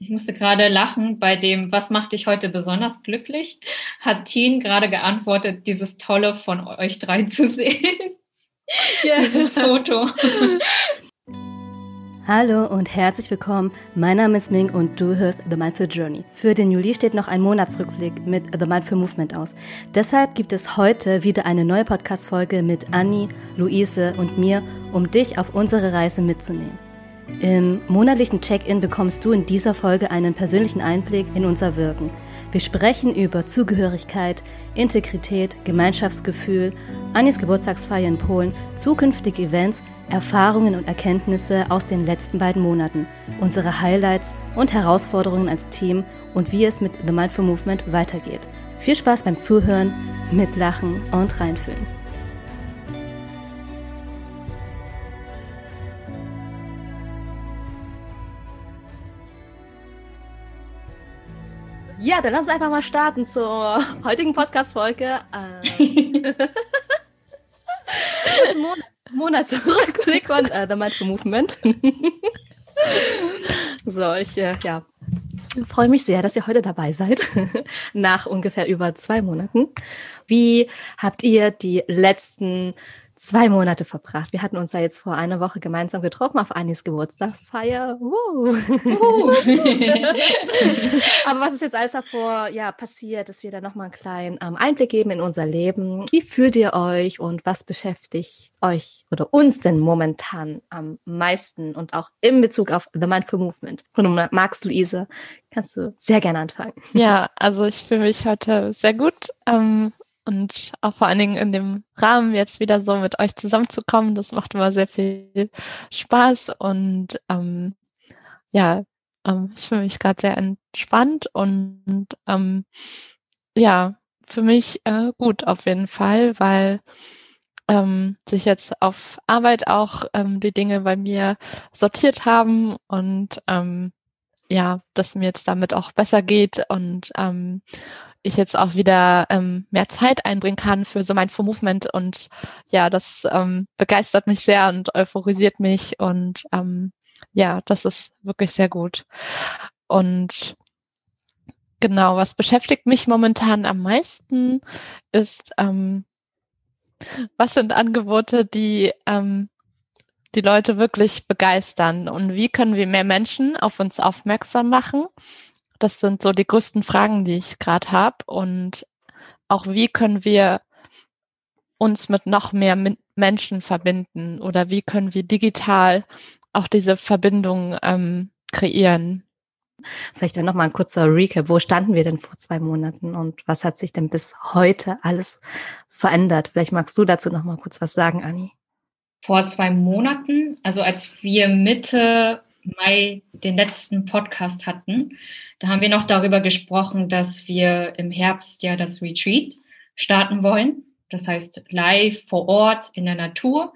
Ich musste gerade lachen bei dem, was macht dich heute besonders glücklich? Hat Teen gerade geantwortet, dieses Tolle von euch drei zu sehen. Ja. Dieses Foto. Hallo und herzlich willkommen. Mein Name ist Ming und du hörst The Mindful Journey. Für den Juli steht noch ein Monatsrückblick mit The Mindful Movement aus. Deshalb gibt es heute wieder eine neue Podcast-Folge mit Anni, Luise und mir, um dich auf unsere Reise mitzunehmen. Im monatlichen Check-in bekommst du in dieser Folge einen persönlichen Einblick in unser Wirken. Wir sprechen über Zugehörigkeit, Integrität, Gemeinschaftsgefühl, Annis Geburtstagsfeier in Polen, zukünftige Events, Erfahrungen und Erkenntnisse aus den letzten beiden Monaten, unsere Highlights und Herausforderungen als Team und wie es mit The Mindful Movement weitergeht. Viel Spaß beim Zuhören, Mitlachen und Reinfühlen. Ja, dann lass uns einfach mal starten zur heutigen Podcast-Folge. Ähm, Monat, Monatsrückblick von äh, The Mindful Movement. so, ich äh, ja, freue mich sehr, dass ihr heute dabei seid, nach ungefähr über zwei Monaten. Wie habt ihr die letzten zwei Monate verbracht. Wir hatten uns da jetzt vor einer Woche gemeinsam getroffen auf Anis Geburtstagsfeier. Uh. Aber was ist jetzt alles davor ja, passiert, dass wir da nochmal einen kleinen ähm, Einblick geben in unser Leben? Wie fühlt ihr euch und was beschäftigt euch oder uns denn momentan am meisten und auch in Bezug auf The Mindful Movement? Und du magst, Luise, kannst du sehr gerne anfangen. Ja, also ich fühle mich heute sehr gut. Ähm, und auch vor allen Dingen in dem Rahmen jetzt wieder so mit euch zusammenzukommen. Das macht immer sehr viel Spaß und ähm, ja, ähm, ich fühle mich gerade sehr entspannt und ähm, ja, für mich äh, gut auf jeden Fall, weil ähm, sich jetzt auf Arbeit auch ähm, die Dinge bei mir sortiert haben und ähm, ja, dass mir jetzt damit auch besser geht und ähm, ich jetzt auch wieder ähm, mehr Zeit einbringen kann für so mein Movement. Und ja, das ähm, begeistert mich sehr und euphorisiert mich. Und ähm, ja, das ist wirklich sehr gut. Und genau, was beschäftigt mich momentan am meisten ist, ähm, was sind Angebote, die ähm, die Leute wirklich begeistern? Und wie können wir mehr Menschen auf uns aufmerksam machen das sind so die größten Fragen, die ich gerade habe. Und auch wie können wir uns mit noch mehr Menschen verbinden oder wie können wir digital auch diese Verbindung ähm, kreieren. Vielleicht dann nochmal ein kurzer Recap. Wo standen wir denn vor zwei Monaten und was hat sich denn bis heute alles verändert? Vielleicht magst du dazu nochmal kurz was sagen, Anni. Vor zwei Monaten, also als wir Mitte Mai den letzten Podcast hatten, da haben wir noch darüber gesprochen, dass wir im Herbst ja das Retreat starten wollen. Das heißt live vor Ort in der Natur.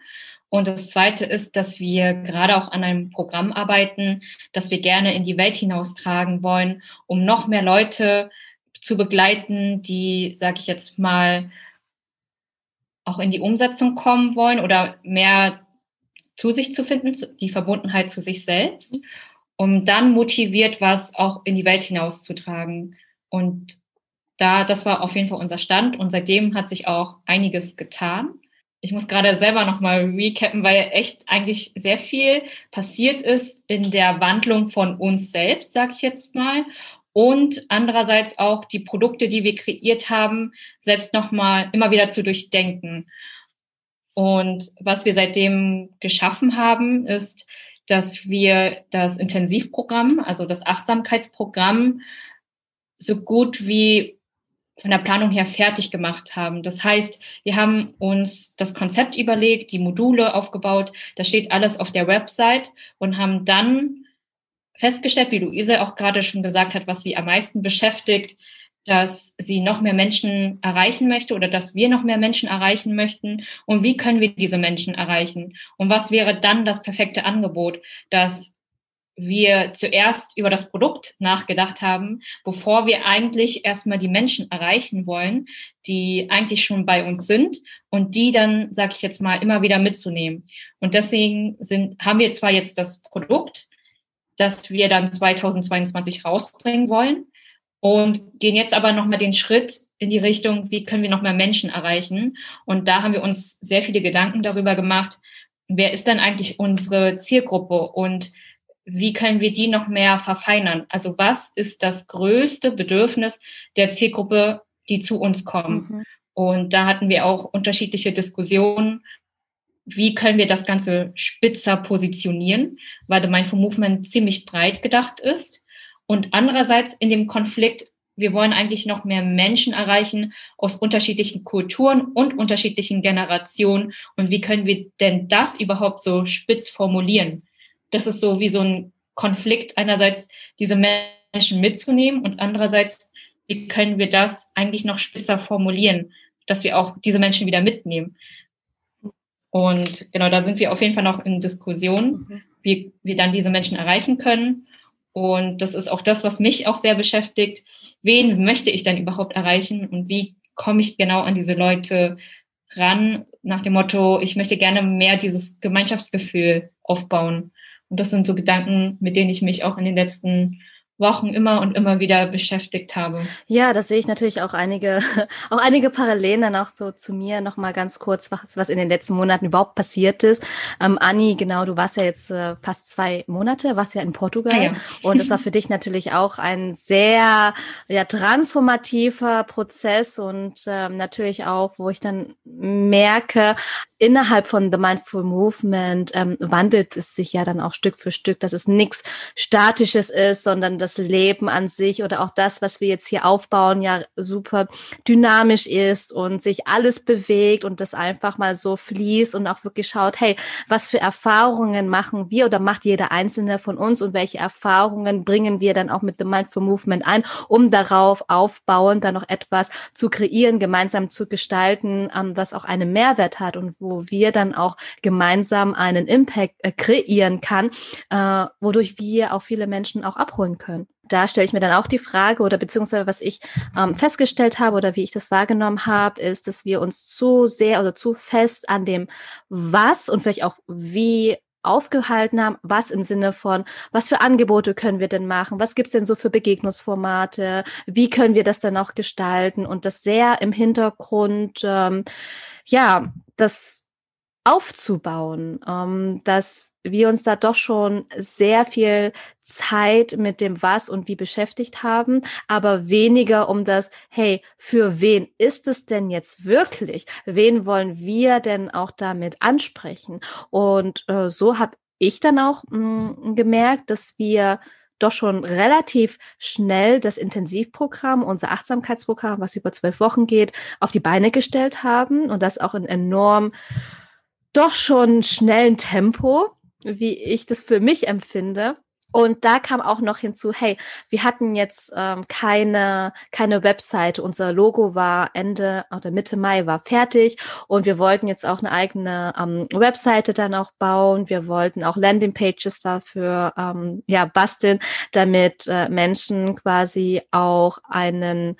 Und das Zweite ist, dass wir gerade auch an einem Programm arbeiten, das wir gerne in die Welt hinaustragen wollen, um noch mehr Leute zu begleiten, die, sage ich jetzt mal, auch in die Umsetzung kommen wollen oder mehr zu sich zu finden, die Verbundenheit zu sich selbst, um dann motiviert was auch in die Welt hinauszutragen. Und da, das war auf jeden Fall unser Stand und seitdem hat sich auch einiges getan. Ich muss gerade selber nochmal recappen, weil echt eigentlich sehr viel passiert ist in der Wandlung von uns selbst, sage ich jetzt mal. Und andererseits auch die Produkte, die wir kreiert haben, selbst nochmal immer wieder zu durchdenken. Und was wir seitdem geschaffen haben, ist, dass wir das Intensivprogramm, also das Achtsamkeitsprogramm, so gut wie von der Planung her fertig gemacht haben. Das heißt, wir haben uns das Konzept überlegt, die Module aufgebaut, das steht alles auf der Website und haben dann festgestellt, wie Luise auch gerade schon gesagt hat, was sie am meisten beschäftigt, dass sie noch mehr Menschen erreichen möchte oder dass wir noch mehr Menschen erreichen möchten und wie können wir diese Menschen erreichen und was wäre dann das perfekte Angebot, dass wir zuerst über das Produkt nachgedacht haben, bevor wir eigentlich erstmal die Menschen erreichen wollen, die eigentlich schon bei uns sind und die dann, sage ich jetzt mal, immer wieder mitzunehmen. Und deswegen sind, haben wir zwar jetzt das Produkt, das wir dann 2022 rausbringen wollen und gehen jetzt aber nochmal den Schritt in die Richtung, wie können wir noch mehr Menschen erreichen. Und da haben wir uns sehr viele Gedanken darüber gemacht, wer ist denn eigentlich unsere Zielgruppe und wie können wir die noch mehr verfeinern? Also was ist das größte Bedürfnis der Zielgruppe, die zu uns kommen? Mhm. Und da hatten wir auch unterschiedliche Diskussionen. Wie können wir das Ganze spitzer positionieren, weil The Mindful Movement ziemlich breit gedacht ist. Und andererseits in dem Konflikt wir wollen eigentlich noch mehr Menschen erreichen aus unterschiedlichen Kulturen und unterschiedlichen Generationen. Und wie können wir denn das überhaupt so spitz formulieren? Das ist so wie so ein Konflikt, einerseits diese Menschen mitzunehmen und andererseits, wie können wir das eigentlich noch spitzer formulieren, dass wir auch diese Menschen wieder mitnehmen? Und genau, da sind wir auf jeden Fall noch in Diskussion, mhm. wie wir dann diese Menschen erreichen können. Und das ist auch das, was mich auch sehr beschäftigt wen möchte ich denn überhaupt erreichen und wie komme ich genau an diese Leute ran, nach dem Motto, ich möchte gerne mehr dieses Gemeinschaftsgefühl aufbauen. Und das sind so Gedanken, mit denen ich mich auch in den letzten Wochen immer und immer wieder beschäftigt habe. Ja, das sehe ich natürlich auch einige, auch einige Parallelen dann auch so zu mir noch mal ganz kurz, was, was in den letzten Monaten überhaupt passiert ist. Ähm, Anni, genau, du warst ja jetzt äh, fast zwei Monate, warst ja in Portugal ah, ja. und es war für dich natürlich auch ein sehr ja, transformativer Prozess und ähm, natürlich auch, wo ich dann merke, innerhalb von The Mindful Movement ähm, wandelt es sich ja dann auch Stück für Stück, dass es nichts Statisches ist, sondern das Leben an sich oder auch das, was wir jetzt hier aufbauen, ja super dynamisch ist und sich alles bewegt und das einfach mal so fließt und auch wirklich schaut, hey, was für Erfahrungen machen wir oder macht jeder einzelne von uns und welche Erfahrungen bringen wir dann auch mit The Mindful Movement ein, um darauf aufbauend dann noch etwas zu kreieren, gemeinsam zu gestalten, ähm, was auch einen Mehrwert hat und wo wo wir dann auch gemeinsam einen Impact äh, kreieren kann, äh, wodurch wir auch viele Menschen auch abholen können. Da stelle ich mir dann auch die Frage oder beziehungsweise was ich ähm, festgestellt habe oder wie ich das wahrgenommen habe, ist, dass wir uns zu sehr oder zu fest an dem Was und vielleicht auch wie aufgehalten haben, was im Sinne von, was für Angebote können wir denn machen, was gibt's denn so für Begegnungsformate, wie können wir das dann auch gestalten und das sehr im Hintergrund, ähm, ja, das aufzubauen, ähm, dass wir uns da doch schon sehr viel Zeit mit dem Was und wie beschäftigt haben, aber weniger um das, hey, für wen ist es denn jetzt wirklich? Wen wollen wir denn auch damit ansprechen? Und äh, so habe ich dann auch mh, mm, gemerkt, dass wir doch schon relativ schnell das Intensivprogramm, unser Achtsamkeitsprogramm, was über zwölf Wochen geht, auf die Beine gestellt haben und das auch in enorm doch schon schnellen Tempo, wie ich das für mich empfinde. Und da kam auch noch hinzu, hey, wir hatten jetzt ähm, keine, keine Webseite. Unser Logo war Ende oder Mitte Mai war fertig und wir wollten jetzt auch eine eigene ähm, Webseite dann auch bauen. Wir wollten auch Landingpages dafür ähm, ja basteln, damit äh, Menschen quasi auch einen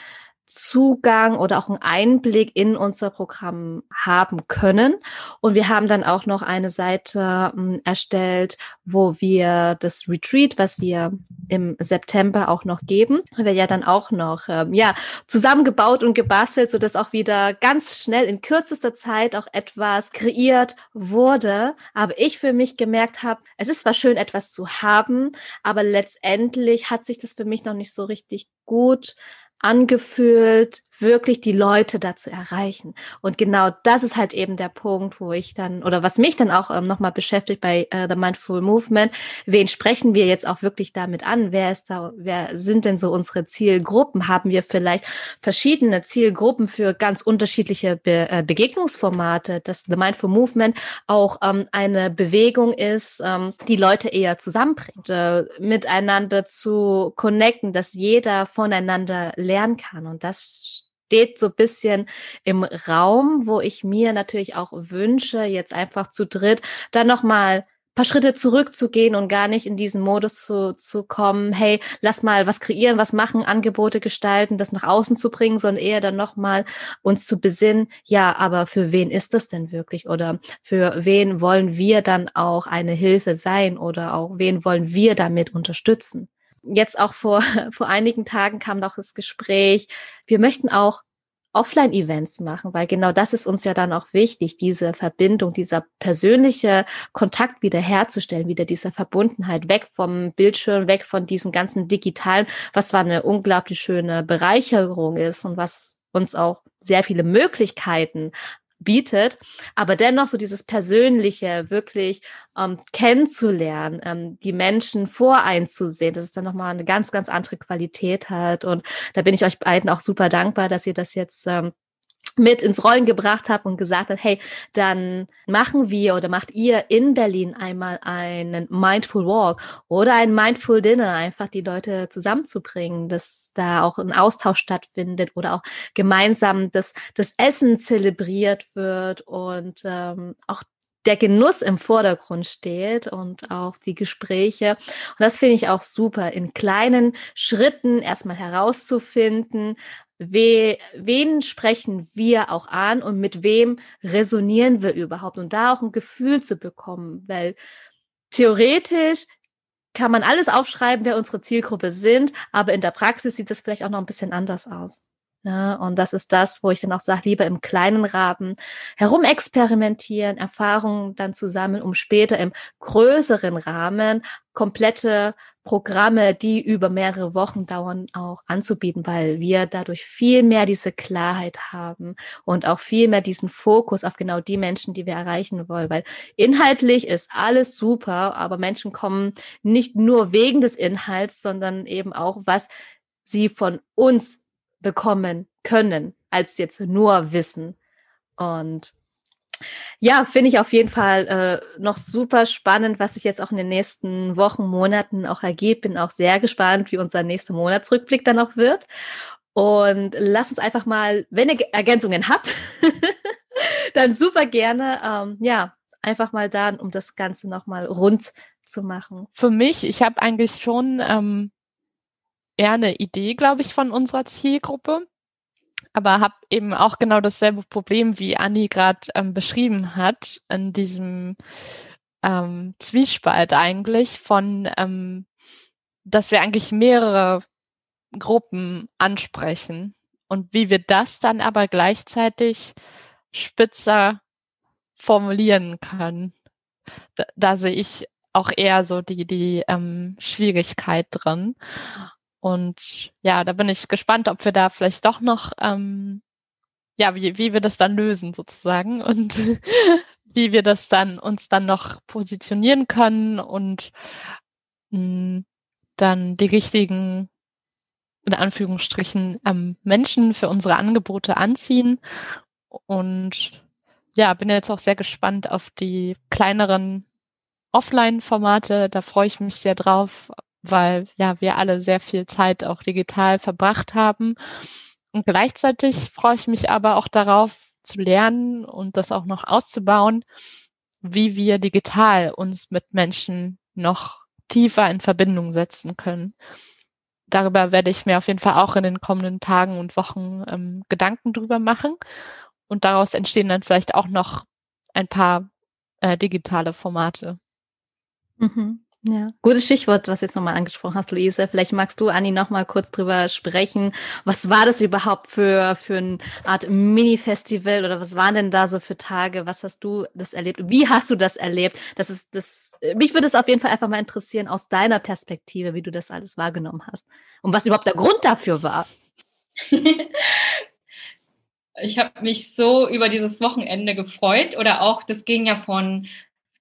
Zugang oder auch einen Einblick in unser Programm haben können. Und wir haben dann auch noch eine Seite äh, erstellt, wo wir das Retreat, was wir im September auch noch geben, wir ja dann auch noch äh, ja zusammengebaut und gebastelt, so dass auch wieder ganz schnell in kürzester Zeit auch etwas kreiert wurde. Aber ich für mich gemerkt habe, es ist zwar schön, etwas zu haben, aber letztendlich hat sich das für mich noch nicht so richtig gut angefühlt, wirklich die Leute dazu erreichen. Und genau das ist halt eben der Punkt, wo ich dann, oder was mich dann auch ähm, nochmal beschäftigt bei äh, The Mindful Movement, wen sprechen wir jetzt auch wirklich damit an? Wer ist da, wer sind denn so unsere Zielgruppen? Haben wir vielleicht verschiedene Zielgruppen für ganz unterschiedliche Be äh, Begegnungsformate, dass The Mindful Movement auch ähm, eine Bewegung ist, ähm, die Leute eher zusammenbringt, äh, miteinander zu connecten, dass jeder voneinander lernen kann. Und das steht so ein bisschen im Raum, wo ich mir natürlich auch wünsche, jetzt einfach zu dritt dann nochmal paar Schritte zurückzugehen und gar nicht in diesen Modus zu, zu kommen, hey, lass mal was kreieren, was machen, Angebote gestalten, das nach außen zu bringen, sondern eher dann nochmal uns zu besinnen, ja, aber für wen ist das denn wirklich? Oder für wen wollen wir dann auch eine Hilfe sein oder auch wen wollen wir damit unterstützen? Jetzt auch vor, vor einigen Tagen kam noch das Gespräch, wir möchten auch Offline-Events machen, weil genau das ist uns ja dann auch wichtig, diese Verbindung, dieser persönliche Kontakt wieder herzustellen, wieder diese Verbundenheit, weg vom Bildschirm, weg von diesem ganzen digitalen, was zwar eine unglaublich schöne Bereicherung ist und was uns auch sehr viele Möglichkeiten bietet, aber dennoch so dieses Persönliche wirklich ähm, kennenzulernen, ähm, die Menschen voreinzusehen, dass es dann nochmal eine ganz, ganz andere Qualität hat. Und da bin ich euch beiden auch super dankbar, dass ihr das jetzt ähm, mit ins Rollen gebracht habe und gesagt hat, hey, dann machen wir oder macht ihr in Berlin einmal einen Mindful Walk oder ein Mindful Dinner, einfach die Leute zusammenzubringen, dass da auch ein Austausch stattfindet oder auch gemeinsam das, das Essen zelebriert wird und ähm, auch der Genuss im Vordergrund steht und auch die Gespräche. Und das finde ich auch super, in kleinen Schritten erstmal herauszufinden, we, wen sprechen wir auch an und mit wem resonieren wir überhaupt und da auch ein Gefühl zu bekommen, weil theoretisch kann man alles aufschreiben, wer unsere Zielgruppe sind, aber in der Praxis sieht das vielleicht auch noch ein bisschen anders aus. Ja, und das ist das, wo ich dann auch sage, lieber im kleinen Rahmen herumexperimentieren, Erfahrungen dann zu sammeln, um später im größeren Rahmen komplette Programme, die über mehrere Wochen dauern, auch anzubieten, weil wir dadurch viel mehr diese Klarheit haben und auch viel mehr diesen Fokus auf genau die Menschen, die wir erreichen wollen. Weil inhaltlich ist alles super, aber Menschen kommen nicht nur wegen des Inhalts, sondern eben auch, was sie von uns bekommen können, als jetzt nur Wissen. Und ja, finde ich auf jeden Fall äh, noch super spannend, was sich jetzt auch in den nächsten Wochen, Monaten auch ergibt. Bin auch sehr gespannt, wie unser nächster Monatsrückblick dann auch wird. Und lass uns einfach mal, wenn ihr Ergänzungen habt, dann super gerne, ähm, ja, einfach mal da, um das Ganze nochmal rund zu machen. Für mich, ich habe eigentlich schon ähm, eher eine Idee, glaube ich, von unserer Zielgruppe aber habe eben auch genau dasselbe Problem, wie Anni gerade ähm, beschrieben hat, in diesem ähm, Zwiespalt eigentlich von, ähm, dass wir eigentlich mehrere Gruppen ansprechen und wie wir das dann aber gleichzeitig spitzer formulieren können. Da, da sehe ich auch eher so die, die ähm, Schwierigkeit drin. Und ja, da bin ich gespannt, ob wir da vielleicht doch noch, ähm, ja, wie, wie wir das dann lösen sozusagen und wie wir das dann uns dann noch positionieren können und mh, hm, dann die richtigen, in Anführungsstrichen, ähm, Menschen für unsere Angebote anziehen. Und ja, bin jetzt auch sehr gespannt auf die kleineren Offline-Formate. Da freue ich mich sehr drauf, weil ja wir alle sehr viel Zeit auch digital verbracht haben. Und gleichzeitig freue ich mich aber auch darauf zu lernen und das auch noch auszubauen, wie wir digital uns mit Menschen noch tiefer in Verbindung setzen können. Darüber werde ich mir auf jeden Fall auch in den kommenden Tagen und Wochen ähm, Gedanken drüber machen. Und daraus entstehen dann vielleicht auch noch ein paar äh, digitale Formate. Mhm. Ja, gutes Stichwort, was jetzt nochmal angesprochen hast, Luise. Vielleicht magst du, Anni, nochmal kurz drüber sprechen. Was war das überhaupt für, für eine Art Mini-Festival oder was waren denn da so für Tage? Was hast du das erlebt? Wie hast du das erlebt? Das ist, das, mich würde es auf jeden Fall einfach mal interessieren aus deiner Perspektive, wie du das alles wahrgenommen hast und was überhaupt der Grund dafür war. ich habe mich so über dieses Wochenende gefreut oder auch, das ging ja von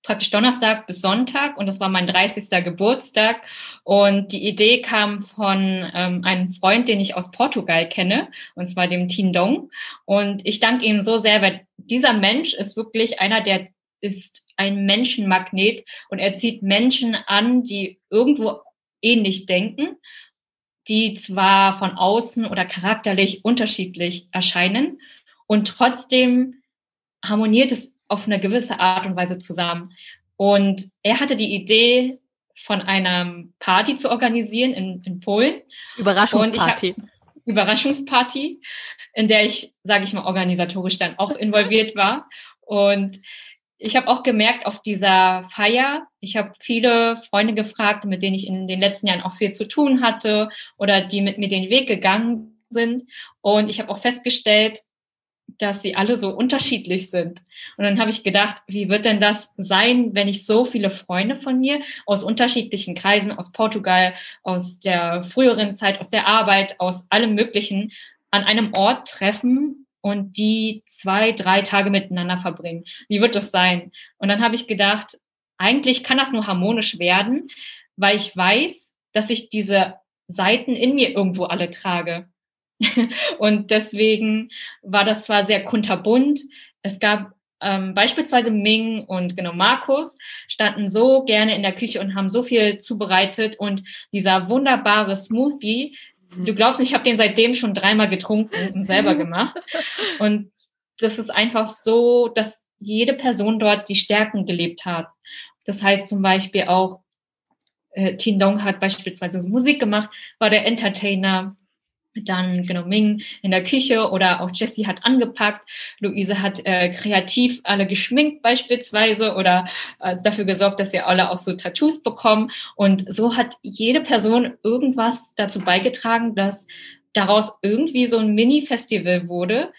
praktisch Donnerstag bis Sonntag und das war mein 30. Geburtstag. Und die Idee kam von ähm, einem Freund, den ich aus Portugal kenne, und zwar dem Tindong. Und ich danke ihm so sehr, weil dieser Mensch ist wirklich einer, der ist ein Menschenmagnet und er zieht Menschen an, die irgendwo ähnlich denken, die zwar von außen oder charakterlich unterschiedlich erscheinen und trotzdem harmoniert es auf eine gewisse Art und Weise zusammen. Und er hatte die Idee, von einer Party zu organisieren in, in Polen. Überraschungsparty. Überraschungsparty, in der ich, sage ich mal, organisatorisch dann auch involviert war. Und ich habe auch gemerkt auf dieser Feier, ich habe viele Freunde gefragt, mit denen ich in den letzten Jahren auch viel zu tun hatte oder die mit mir den Weg gegangen sind. Und ich habe auch festgestellt, dass sie alle so unterschiedlich sind. Und dann habe ich gedacht, wie wird denn das sein, wenn ich so viele Freunde von mir aus unterschiedlichen Kreisen, aus Portugal, aus der früheren Zeit, aus der Arbeit, aus allem Möglichen an einem Ort treffen und die zwei, drei Tage miteinander verbringen? Wie wird das sein? Und dann habe ich gedacht, eigentlich kann das nur harmonisch werden, weil ich weiß, dass ich diese Seiten in mir irgendwo alle trage. und deswegen war das zwar sehr kunterbunt. Es gab ähm, beispielsweise Ming und genau Markus standen so gerne in der Küche und haben so viel zubereitet und dieser wunderbare Smoothie, mhm. du glaubst, ich habe den seitdem schon dreimal getrunken und selber gemacht. Und das ist einfach so, dass jede Person dort die Stärken gelebt hat. Das heißt zum Beispiel auch, äh, Tin Dong hat beispielsweise Musik gemacht, war der Entertainer, dann genau Ming in der Küche oder auch Jessie hat angepackt, Luise hat äh, kreativ alle geschminkt beispielsweise oder äh, dafür gesorgt, dass sie alle auch so Tattoos bekommen und so hat jede Person irgendwas dazu beigetragen, dass daraus irgendwie so ein Mini-Festival wurde,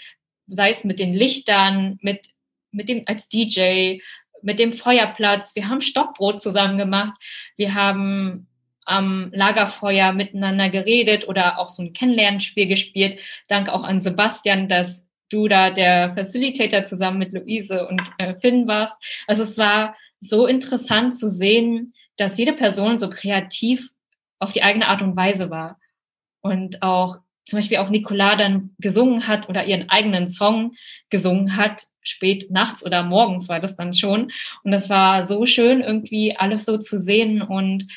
sei es mit den Lichtern, mit mit dem als DJ, mit dem Feuerplatz. Wir haben Stockbrot zusammen gemacht. Wir haben am Lagerfeuer miteinander geredet oder auch so ein Kennenlernspiel gespielt. Dank auch an Sebastian, dass du da der Facilitator zusammen mit Luise und äh, Finn warst. Also es war so interessant zu sehen, dass jede Person so kreativ auf die eigene Art und Weise war. Und auch zum Beispiel auch Nicola dann gesungen hat oder ihren eigenen Song gesungen hat, spät nachts oder morgens war das dann schon. Und das war so schön, irgendwie alles so zu sehen und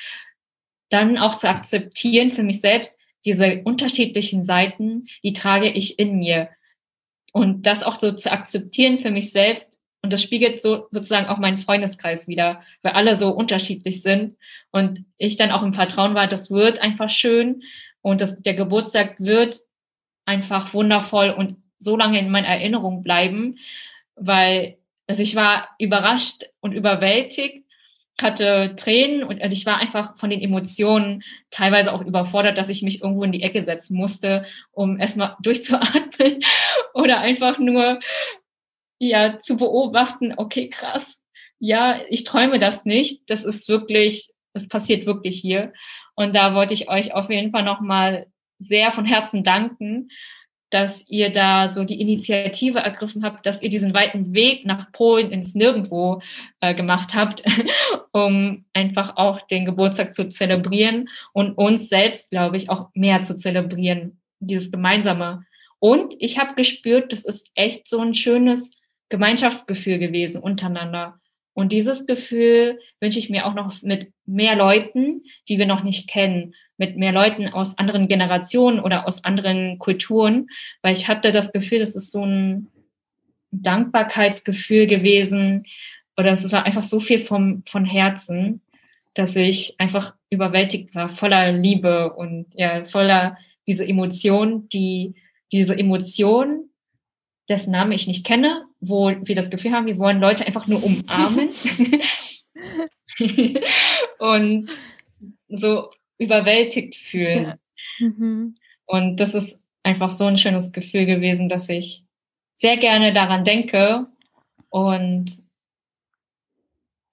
dann auch zu akzeptieren für mich selbst, diese unterschiedlichen Seiten, die trage ich in mir. Und das auch so zu akzeptieren für mich selbst. Und das spiegelt so sozusagen auch meinen Freundeskreis wieder, weil alle so unterschiedlich sind. Und ich dann auch im Vertrauen war, das wird einfach schön. Und das, der Geburtstag wird einfach wundervoll und so lange in meiner Erinnerung bleiben, weil also ich war überrascht und überwältigt, hatte Tränen und ich war einfach von den Emotionen teilweise auch überfordert, dass ich mich irgendwo in die Ecke setzen musste, um erstmal durchzuatmen oder einfach nur ja zu beobachten, okay, krass. Ja, ich träume das nicht. Das ist wirklich, das passiert wirklich hier. Und da wollte ich euch auf jeden Fall nochmal sehr von Herzen danken dass ihr da so die Initiative ergriffen habt, dass ihr diesen weiten Weg nach Polen ins Nirgendwo äh, gemacht habt, um einfach auch den Geburtstag zu zelebrieren und uns selbst, glaube ich, auch mehr zu zelebrieren, dieses Gemeinsame. Und ich habe gespürt, das ist echt so ein schönes Gemeinschaftsgefühl gewesen untereinander. Und dieses Gefühl wünsche ich mir auch noch mit mehr Leuten, die wir noch nicht kennen mit mehr Leuten aus anderen Generationen oder aus anderen Kulturen, weil ich hatte das Gefühl, das ist so ein Dankbarkeitsgefühl gewesen oder es war einfach so viel vom, von Herzen, dass ich einfach überwältigt war, voller Liebe und ja, voller diese Emotion, die, diese Emotion, dessen Name ich nicht kenne, wo wir das Gefühl haben, wir wollen Leute einfach nur umarmen. und so überwältigt fühlen. Ja. Mhm. Und das ist einfach so ein schönes Gefühl gewesen, dass ich sehr gerne daran denke und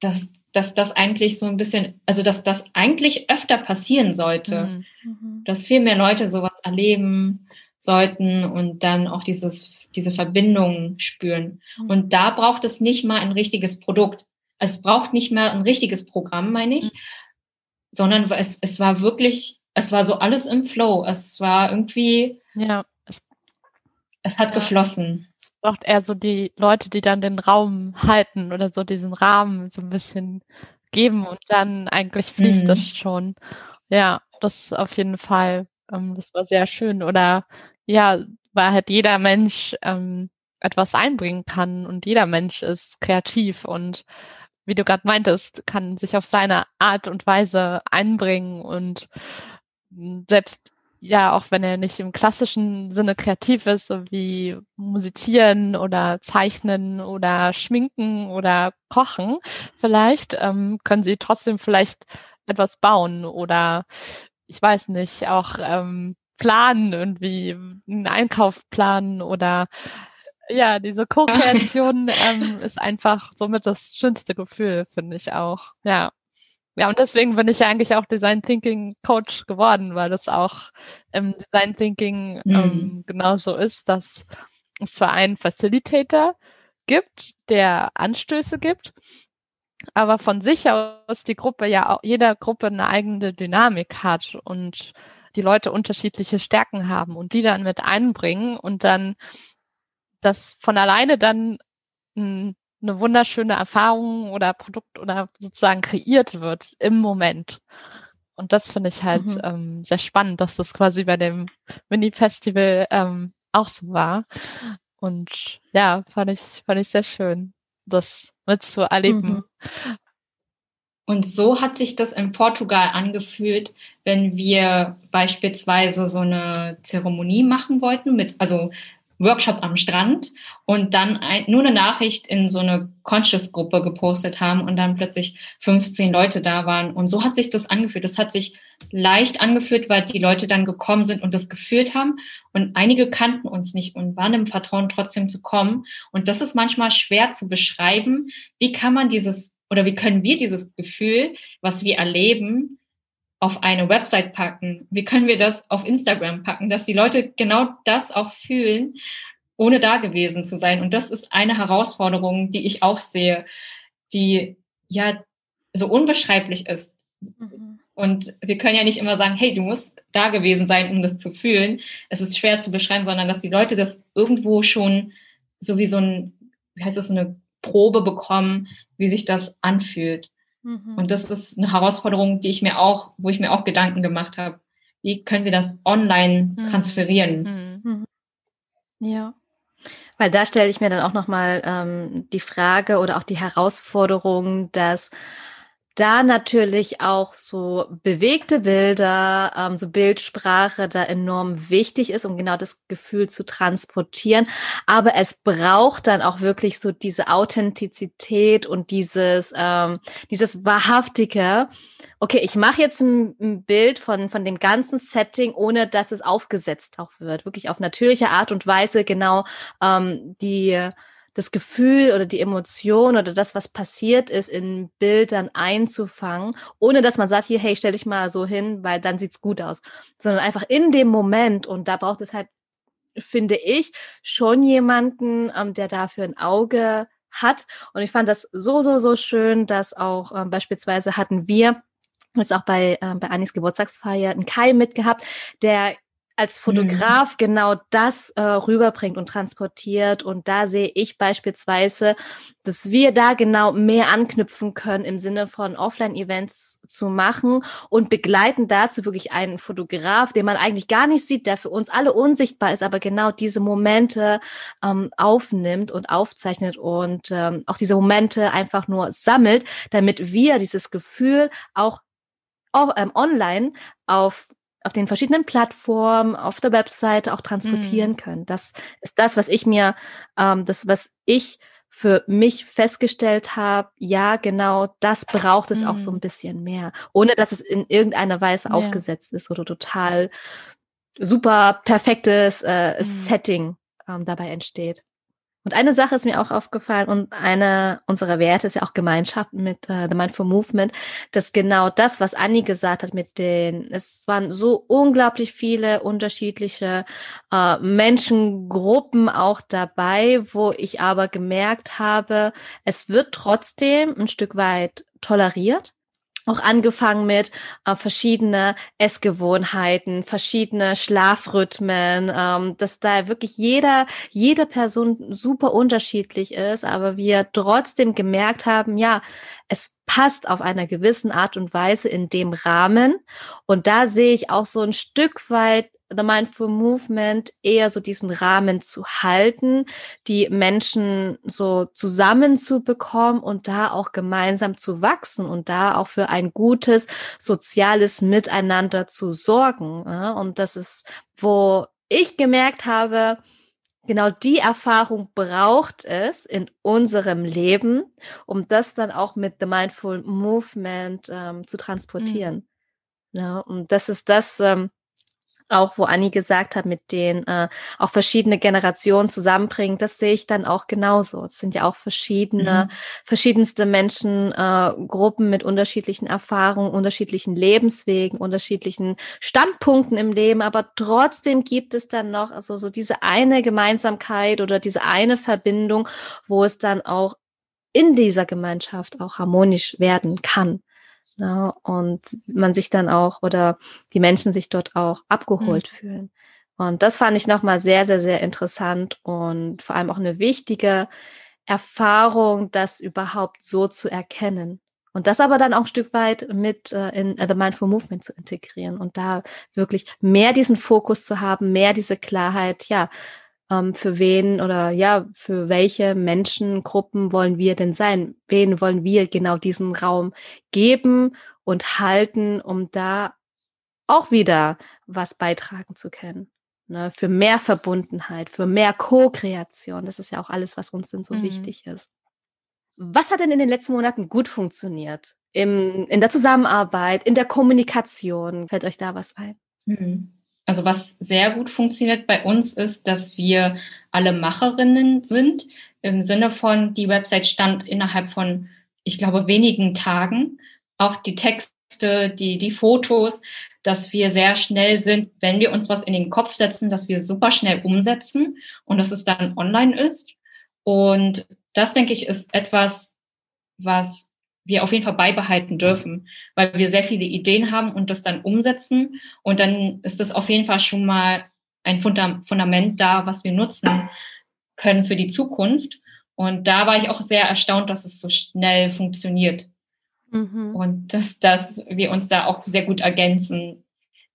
dass, dass das eigentlich so ein bisschen, also dass das eigentlich öfter passieren sollte, mhm. mhm. dass viel mehr Leute sowas erleben sollten und dann auch dieses, diese Verbindung spüren. Mhm. Und da braucht es nicht mal ein richtiges Produkt. Es braucht nicht mal ein richtiges Programm, meine ich, mhm sondern es, es war wirklich, es war so alles im Flow. Es war irgendwie, ja, es, es hat ja. geflossen. Es braucht eher so die Leute, die dann den Raum halten oder so diesen Rahmen so ein bisschen geben und dann eigentlich fließt mhm. schon. Ja, das auf jeden Fall. Ähm, das war sehr schön. Oder ja, weil halt jeder Mensch ähm, etwas einbringen kann und jeder Mensch ist kreativ und wie du gerade meintest, kann sich auf seine Art und Weise einbringen und selbst ja, auch wenn er nicht im klassischen Sinne kreativ ist, so wie musizieren oder zeichnen oder schminken oder kochen, vielleicht ähm, können sie trotzdem vielleicht etwas bauen oder ich weiß nicht, auch ähm, planen, irgendwie einen Einkauf planen oder ja, diese Co-Kreation ähm, ist einfach somit das schönste Gefühl, finde ich auch. Ja. Ja, und deswegen bin ich ja eigentlich auch Design Thinking Coach geworden, weil das auch im Design Thinking mhm. ähm, genauso ist, dass es zwar einen Facilitator gibt, der Anstöße gibt, aber von sich aus die Gruppe ja auch, jeder Gruppe eine eigene Dynamik hat und die Leute unterschiedliche Stärken haben und die dann mit einbringen und dann das von alleine dann ein eine wunderschöne Erfahrung oder Produkt oder sozusagen kreiert wird im Moment. Und das finde ich halt mhm. ähm, sehr spannend, dass das quasi bei dem Mini-Festival ähm, auch so war. Und ja, fand ich, fand ich sehr schön, das mitzuerleben. Mhm. Und so hat sich das in Portugal angefühlt, wenn wir beispielsweise so eine Zeremonie machen wollten, mit, also Workshop am Strand und dann ein, nur eine Nachricht in so eine Conscious-Gruppe gepostet haben und dann plötzlich 15 Leute da waren. Und so hat sich das angefühlt. Das hat sich leicht angefühlt, weil die Leute dann gekommen sind und das gefühlt haben. Und einige kannten uns nicht und waren im Vertrauen, trotzdem zu kommen. Und das ist manchmal schwer zu beschreiben. Wie kann man dieses oder wie können wir dieses Gefühl, was wir erleben, auf eine Website packen? Wie können wir das auf Instagram packen, dass die Leute genau das auch fühlen, ohne da gewesen zu sein? Und das ist eine Herausforderung, die ich auch sehe, die ja so unbeschreiblich ist. Mhm. Und wir können ja nicht immer sagen, hey, du musst da gewesen sein, um das zu fühlen. Es ist schwer zu beschreiben, sondern dass die Leute das irgendwo schon so wie so ein, wie heißt das, so eine Probe bekommen, wie sich das anfühlt. Mhm. Und das ist eine Herausforderung, die ich mir auch, wo ich mir auch Gedanken gemacht habe. Wie können wir das online mhm. transferieren? Mhm. Ja. Weil da stelle ich mir dann auch nochmal ähm, die Frage oder auch die Herausforderung, dass da natürlich auch so bewegte Bilder, ähm, so Bildsprache da enorm wichtig ist, um genau das Gefühl zu transportieren. Aber es braucht dann auch wirklich so diese Authentizität und dieses, ähm, dieses wahrhaftige. Okay, ich mache jetzt ein, ein, Bild von, von dem ganzen Setting, ohne dass es aufgesetzt auch wird. Wirklich auf natürliche Art und Weise genau ähm, die das Gefühl oder die Emotion oder das, was passiert ist, in Bildern einzufangen, ohne dass man sagt, hier, hey, stell dich mal so hin, weil dann sieht's gut aus, sondern einfach in dem Moment und da braucht es halt, finde ich, schon jemanden, ähm, der dafür ein Auge hat. Und ich fand das so, so, so schön, dass auch ähm, beispielsweise hatten wir jetzt auch bei, äh, bei Anis Geburtstagsfeier einen Kai mitgehabt, der als mhm. Fotograf mhm. genau das äh, rüberbringt und transportiert. Und da sehe ich beispielsweise, dass wir da genau mehr anknüpfen können im Sinne von Offline-Events zu machen und begleiten dazu wirklich einen Fotograf, den man eigentlich gar nicht sieht, der für uns alle unsichtbar ist, aber genau diese Momente ähm, aufnimmt und aufzeichnet und ähm, auch diese Momente einfach nur sammelt, damit wir dieses Gefühl auch, auch ähm, online auf auf den verschiedenen Plattformen, auf der Webseite auch transportieren mm. können. Das ist das, was ich mir, ähm, das, was ich für mich festgestellt habe, ja, genau, das braucht es mm. auch so mhm. ein bisschen mehr, ohne dass es in irgendeiner Weise ja. aufgesetzt ist oder total super perfektes äh, mm. Setting ähm, dabei entsteht. Und eine Sache ist mir auch aufgefallen und eine unserer Werte ist ja auch Gemeinschaft mit äh, The Mindful Movement, dass genau das, was Annie gesagt hat mit den, es waren so unglaublich viele unterschiedliche äh, Menschengruppen auch dabei, wo ich aber gemerkt habe, es wird trotzdem ein Stück weit toleriert auch angefangen mit äh, verschiedene Essgewohnheiten, verschiedene Schlafrhythmen, ähm, dass da wirklich jeder, jede Person super unterschiedlich ist, aber wir trotzdem gemerkt haben, ja, es passt auf einer gewissen Art und Weise in dem Rahmen. Und da sehe ich auch so ein Stück weit The Mindful Movement eher so diesen Rahmen zu halten, die Menschen so zusammenzubekommen und da auch gemeinsam zu wachsen und da auch für ein gutes soziales Miteinander zu sorgen. Und das ist, wo ich gemerkt habe, genau die Erfahrung braucht es in unserem Leben, um das dann auch mit The Mindful Movement ähm, zu transportieren. Mhm. Ja, und das ist das, ähm, auch wo Anni gesagt hat, mit denen äh, auch verschiedene Generationen zusammenbringen, das sehe ich dann auch genauso. Es sind ja auch verschiedene, mhm. verschiedenste Menschen, äh, Gruppen mit unterschiedlichen Erfahrungen, unterschiedlichen Lebenswegen, unterschiedlichen Standpunkten im Leben, aber trotzdem gibt es dann noch also so diese eine Gemeinsamkeit oder diese eine Verbindung, wo es dann auch in dieser Gemeinschaft auch harmonisch werden kann. Ja, ne? und man sich dann auch oder die Menschen sich dort auch abgeholt mhm. fühlen. Und das fand ich nochmal sehr, sehr, sehr interessant und vor allem auch eine wichtige Erfahrung, das überhaupt so zu erkennen. Und das aber dann auch ein Stück weit mit äh, in uh, The Mindful Movement zu integrieren und da wirklich mehr diesen Fokus zu haben, mehr diese Klarheit, ja, ähm, für wen oder ja, für welche Menschengruppen wollen wir denn sein? Wen wollen wir genau diesen Raum geben und halten, um da auch wieder was beitragen zu können? Ne? Für mehr Verbundenheit, für mehr Co-Kreation. Das ist ja auch alles, was uns denn so mhm. wichtig ist. Was hat denn in den letzten Monaten gut funktioniert? Im, in der Zusammenarbeit, in der Kommunikation? Fällt euch da was ein? Mhm. Also was sehr gut funktioniert bei uns ist, dass wir alle Macherinnen sind, im Sinne von, die Website stand innerhalb von, ich glaube, wenigen Tagen. Auch die Texte, die, die Fotos, dass wir sehr schnell sind, wenn wir uns was in den Kopf setzen, dass wir super schnell umsetzen und dass es dann online ist. Und das, denke ich, ist etwas, was wir auf jeden Fall beibehalten dürfen, weil wir sehr viele Ideen haben und das dann umsetzen. Und dann ist das auf jeden Fall schon mal ein Fundament da, was wir nutzen können für die Zukunft. Und da war ich auch sehr erstaunt, dass es so schnell funktioniert. Mhm. Und dass, dass wir uns da auch sehr gut ergänzen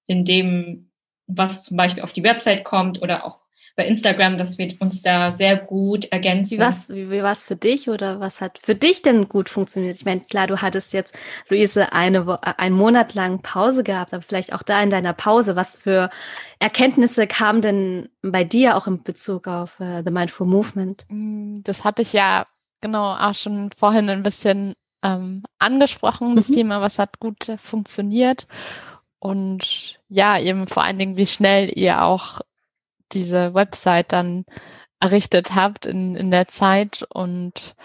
in dem, was zum Beispiel auf die Website kommt oder auch bei Instagram, dass wir uns da sehr gut ergänzen. Wie war es wie, wie war's für dich oder was hat für dich denn gut funktioniert? Ich meine, klar, du hattest jetzt, Luise, eine, äh, einen Monat lang Pause gehabt, aber vielleicht auch da in deiner Pause, was für Erkenntnisse kamen denn bei dir auch in Bezug auf uh, The Mindful Movement? Mm, das hatte ich ja genau auch schon vorhin ein bisschen ähm, angesprochen, das mhm. Thema, was hat gut funktioniert. Und ja, eben vor allen Dingen, wie schnell ihr auch diese Website dann errichtet habt in, in der Zeit und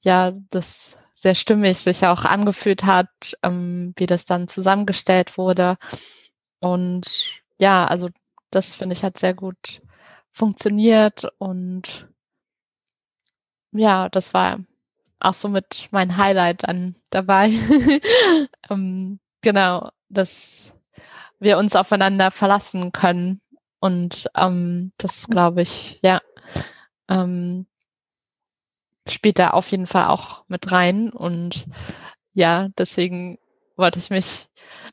ja, das sehr stimmig sich auch angefühlt hat, ähm, wie das dann zusammengestellt wurde. Und ja, also das finde ich hat sehr gut funktioniert und ja, das war auch so mit mein Highlight dann dabei. ähm, genau, dass wir uns aufeinander verlassen können und ähm, das glaube ich, ja, ähm, spielt da auf jeden Fall auch mit rein. Und ja, deswegen wollte ich mich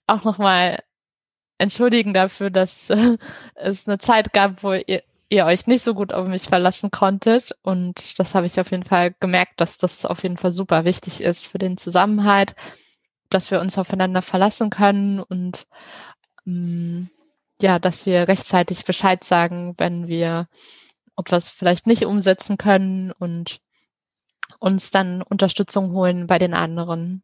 auch nochmal entschuldigen dafür, dass äh, es eine Zeit gab, wo ihr, ihr euch nicht so gut auf mich verlassen konntet. Und das habe ich auf jeden Fall gemerkt, dass das auf jeden Fall super wichtig ist für den Zusammenhalt, dass wir uns aufeinander verlassen können und ähm, ja, dass wir rechtzeitig Bescheid sagen, wenn wir etwas vielleicht nicht umsetzen können und uns dann Unterstützung holen bei den anderen.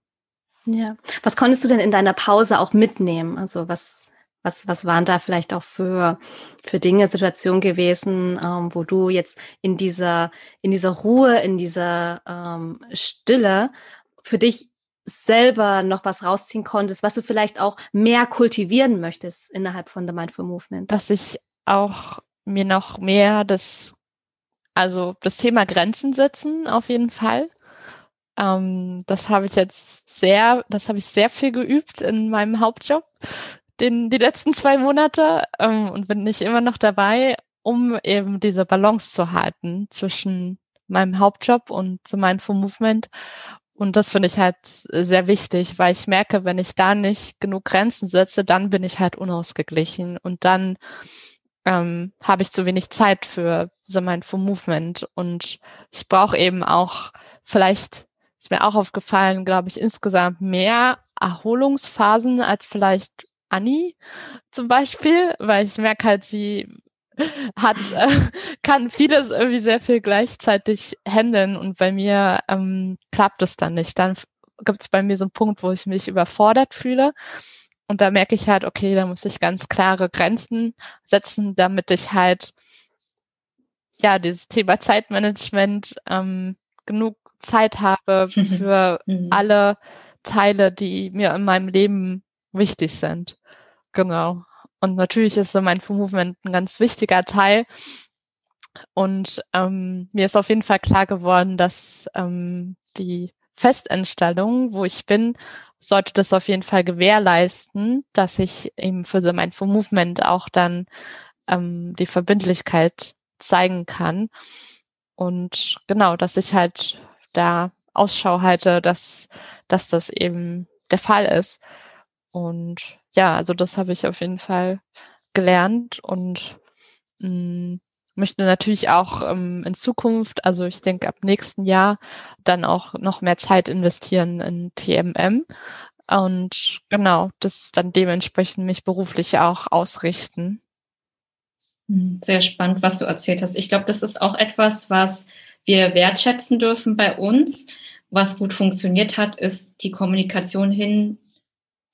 Ja. Was konntest du denn in deiner Pause auch mitnehmen? Also was, was, was waren da vielleicht auch für, für Dinge, Situationen gewesen, ähm, wo du jetzt in dieser, in dieser Ruhe, in dieser ähm, Stille für dich selber noch was rausziehen konntest, was du vielleicht auch mehr kultivieren möchtest innerhalb von The Mindful Movement? Dass ich auch mir noch mehr das, also das Thema Grenzen setzen auf jeden Fall. Ähm, das habe ich jetzt sehr, das habe ich sehr viel geübt in meinem Hauptjob, den, die letzten zwei Monate ähm, und bin nicht immer noch dabei, um eben diese Balance zu halten zwischen meinem Hauptjob und The Mindful Movement Und das finde ich halt sehr wichtig, weil ich merke, wenn ich da nicht genug Grenzen setze, dann bin ich halt unausgeglichen und dann ähm, habe ich zu wenig Zeit für The Mindful Movement. Und ich brauche eben auch vielleicht ist mir auch aufgefallen, glaube ich, insgesamt mehr Erholungsphasen als vielleicht Annie zum Beispiel, weil ich merke halt, sie hat, äh, kann vieles irgendwie sehr viel gleichzeitig handeln und bei mir ähm, klappt es dann nicht. Dann gibt es bei mir so einen Punkt, wo ich mich überfordert fühle. Und da merke ich halt, okay, da muss ich ganz klare Grenzen setzen, damit ich halt ja dieses Thema Zeitmanagement ähm, genug Zeit habe für mhm. alle Teile, die mir in meinem Leben wichtig sind. Genau. Und natürlich ist so mein Movement ein ganz wichtiger Teil. Und ähm, mir ist auf jeden Fall klar geworden, dass ähm, die Festeinstellung, wo ich bin, sollte das auf jeden Fall gewährleisten, dass ich eben für The Mindful Movement auch dann ähm, die Verbindlichkeit zeigen kann. Und genau, dass ich halt da Ausschau halte, dass, dass das eben der Fall ist. Und ja, also das habe ich auf jeden Fall gelernt und mh, mm, möchte natürlich auch ähm, in Zukunft, also ich denke ab nächsten Jahr, dann auch noch mehr Zeit investieren in TMM und genau, das dann dementsprechend mich beruflich auch ausrichten. Hm, sehr spannend, was du erzählt hast. Ich glaube, das ist auch etwas, was wir wertschätzen dürfen bei uns. Was gut funktioniert hat, ist die Kommunikation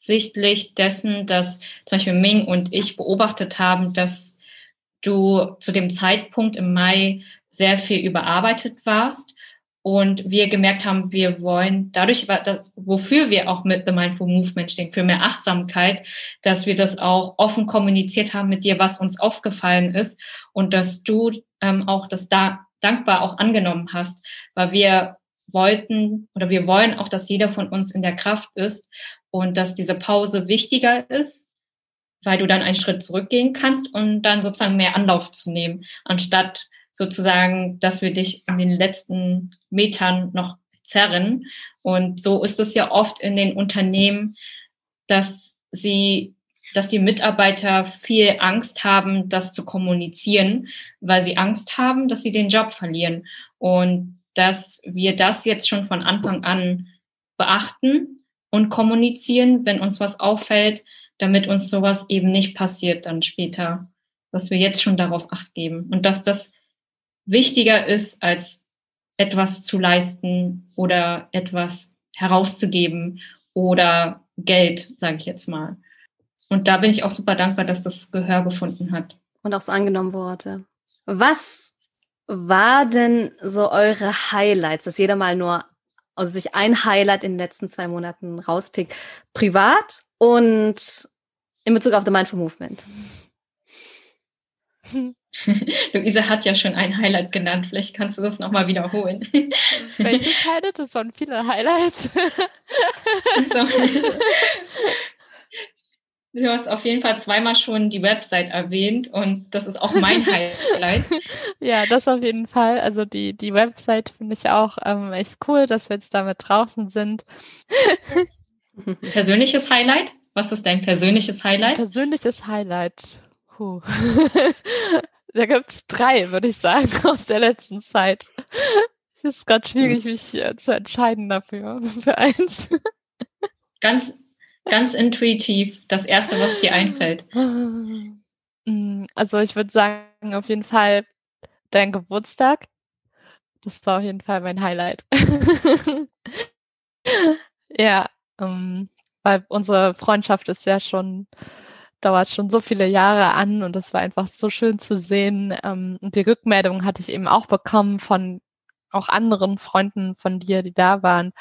hinsichtlich dessen, dass zum Beispiel Ming und ich beobachtet haben, dass du zu dem Zeitpunkt im Mai sehr viel überarbeitet warst und wir gemerkt haben, wir wollen dadurch, dass, wofür wir auch mit The Mindful Movement stehen, für mehr Achtsamkeit, dass wir das auch offen kommuniziert haben mit dir, was uns aufgefallen ist und dass du ähm, auch das da dankbar auch angenommen hast, weil wir wollten oder wir wollen auch, dass jeder von uns in der Kraft ist und dass diese Pause wichtiger ist, weil du dann einen Schritt zurückgehen kannst und dann sozusagen mehr Anlauf zu nehmen, anstatt sozusagen, dass wir dich in den letzten Metern noch zerren. Und so ist es ja oft in den Unternehmen, dass sie dass die Mitarbeiter viel Angst haben, das zu kommunizieren, weil sie Angst haben, dass sie den Job verlieren. Und dass wir das jetzt schon von Anfang an beachten und kommunizieren, wenn uns was auffällt, damit uns sowas eben nicht passiert dann später, dass wir jetzt schon darauf acht geben und dass das wichtiger ist, als etwas zu leisten oder etwas herauszugeben oder Geld, sage ich jetzt mal. Und da bin ich auch super dankbar, dass das Gehör gefunden hat. Und auch so angenommen wurde. Was war denn so eure Highlights, dass jeder mal nur, also sich ein Highlight in den letzten zwei Monaten rauspickt, privat und in Bezug auf The Mindful Movement? Luise hat ja schon ein Highlight genannt. Vielleicht kannst du das nochmal wiederholen. Welches Highlight? Das waren viele Highlights. Also, Du hast auf jeden Fall zweimal schon die Website erwähnt und das ist auch mein Highlight. ja, das auf jeden Fall. Also die, die Website finde ich auch ähm, echt cool, dass wir jetzt damit draußen sind. Persönliches Highlight? Was ist dein persönliches Highlight? Persönliches Highlight. Puh. da gibt es drei, würde ich sagen, aus der letzten Zeit. Es ist gerade schwierig, mich äh, zu entscheiden dafür, für eins. Ganz Ganz intuitiv, das Erste, was dir einfällt. Mm, also ich würde sagen, auf jeden Fall dein Geburtstag. Das war auf jeden Fall mein Highlight. ja, ähm, weil unsere Freundschaft ist ja schon, dauert schon so viele Jahre an und es war einfach so schön zu sehen. Ähm, und die Rückmeldung hatte ich eben auch bekommen von auch anderen Freunden von dir, die da waren,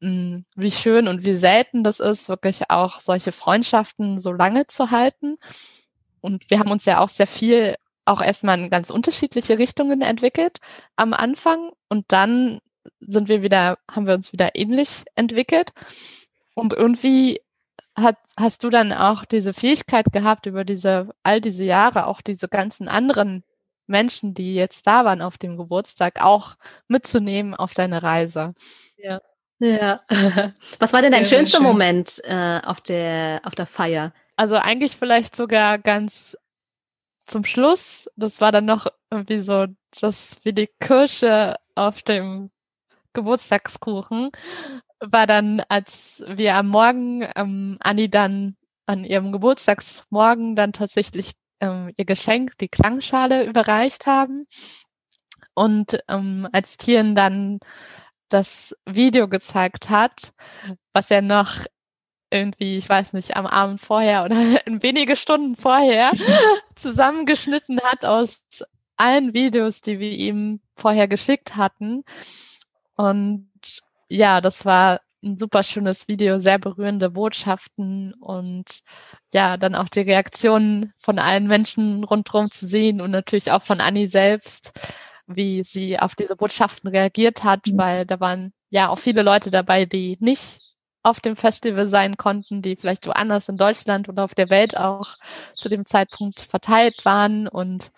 wie schön und wie selten das ist, wirklich auch solche Freundschaften so lange zu halten. Und wir haben uns ja auch sehr viel auch erstmal in ganz unterschiedliche Richtungen entwickelt am Anfang und dann sind wir wieder, haben wir uns wieder ähnlich entwickelt. Und irgendwie hat, hast du dann auch diese Fähigkeit gehabt, über diese, all diese Jahre, auch diese ganzen anderen Menschen, die jetzt da waren auf dem Geburtstag, auch mitzunehmen auf deine Reise. Ja. Ja. Was war denn dein sehr, schönster schön. Moment äh, auf, der, auf der Feier? Also eigentlich vielleicht sogar ganz zum Schluss. Das war dann noch irgendwie so, das wie die Kirsche auf dem Geburtstagskuchen. War dann, als wir am Morgen ähm, Anni dann an ihrem Geburtstagsmorgen dann tatsächlich ähm, ihr Geschenk, die Klangschale, überreicht haben. Und ähm, als Tieren dann das Video gezeigt hat, was er noch irgendwie, ich weiß nicht, am Abend vorher oder in wenige Stunden vorher zusammengeschnitten hat aus allen Videos, die wir ihm vorher geschickt hatten. Und ja, das war ein super schönes Video, sehr berührende Botschaften und ja, dann auch die Reaktionen von allen Menschen rundherum zu sehen und natürlich auch von Annie selbst, wie sie auf diese Botschaften reagiert hat, mhm. weil da waren ja auch viele Leute dabei, die nicht auf dem Festival sein konnten, die vielleicht woanders in Deutschland oder auf der Welt auch zu dem Zeitpunkt verteilt waren. Und